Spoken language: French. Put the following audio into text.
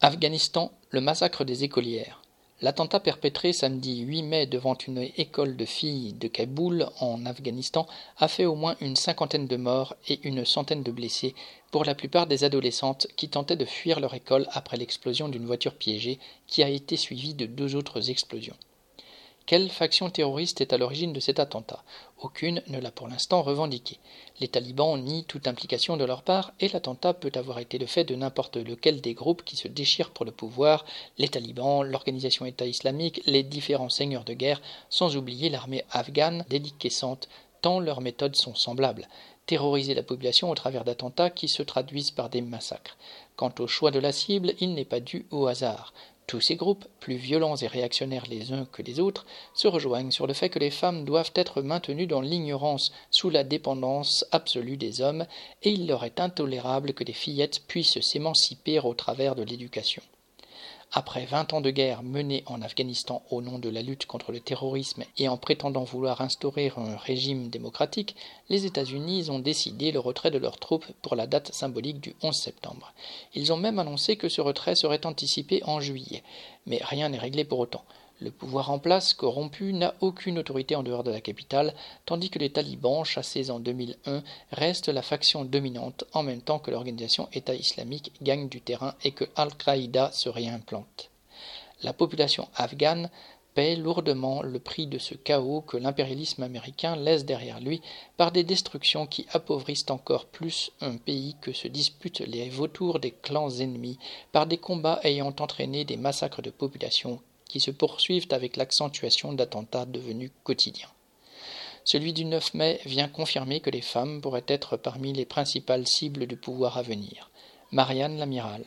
Afghanistan, le massacre des écolières. L'attentat perpétré samedi 8 mai devant une école de filles de Kaboul en Afghanistan a fait au moins une cinquantaine de morts et une centaine de blessés, pour la plupart des adolescentes qui tentaient de fuir leur école après l'explosion d'une voiture piégée qui a été suivie de deux autres explosions. Quelle faction terroriste est à l'origine de cet attentat? Aucune ne l'a pour l'instant revendiqué. Les talibans nient toute implication de leur part et l'attentat peut avoir été le fait de n'importe lequel des groupes qui se déchirent pour le pouvoir, les talibans, l'organisation État islamique, les différents seigneurs de guerre, sans oublier l'armée afghane déliquescente, tant leurs méthodes sont semblables terroriser la population au travers d'attentats qui se traduisent par des massacres. Quant au choix de la cible, il n'est pas dû au hasard. Tous ces groupes, plus violents et réactionnaires les uns que les autres, se rejoignent sur le fait que les femmes doivent être maintenues dans l'ignorance sous la dépendance absolue des hommes, et il leur est intolérable que les fillettes puissent s'émanciper au travers de l'éducation. Après vingt ans de guerre menée en Afghanistan au nom de la lutte contre le terrorisme et en prétendant vouloir instaurer un régime démocratique, les États-Unis ont décidé le retrait de leurs troupes pour la date symbolique du 11 septembre. Ils ont même annoncé que ce retrait serait anticipé en juillet, mais rien n'est réglé pour autant. Le pouvoir en place, corrompu, n'a aucune autorité en dehors de la capitale, tandis que les talibans, chassés en 2001, restent la faction dominante en même temps que l'organisation État islamique gagne du terrain et que Al-Qaïda se réimplante. La population afghane paie lourdement le prix de ce chaos que l'impérialisme américain laisse derrière lui par des destructions qui appauvrissent encore plus un pays que se disputent les vautours des clans ennemis, par des combats ayant entraîné des massacres de population qui se poursuivent avec l'accentuation d'attentats devenus quotidiens. Celui du 9 mai vient confirmer que les femmes pourraient être parmi les principales cibles du pouvoir à venir. Marianne l'amiral.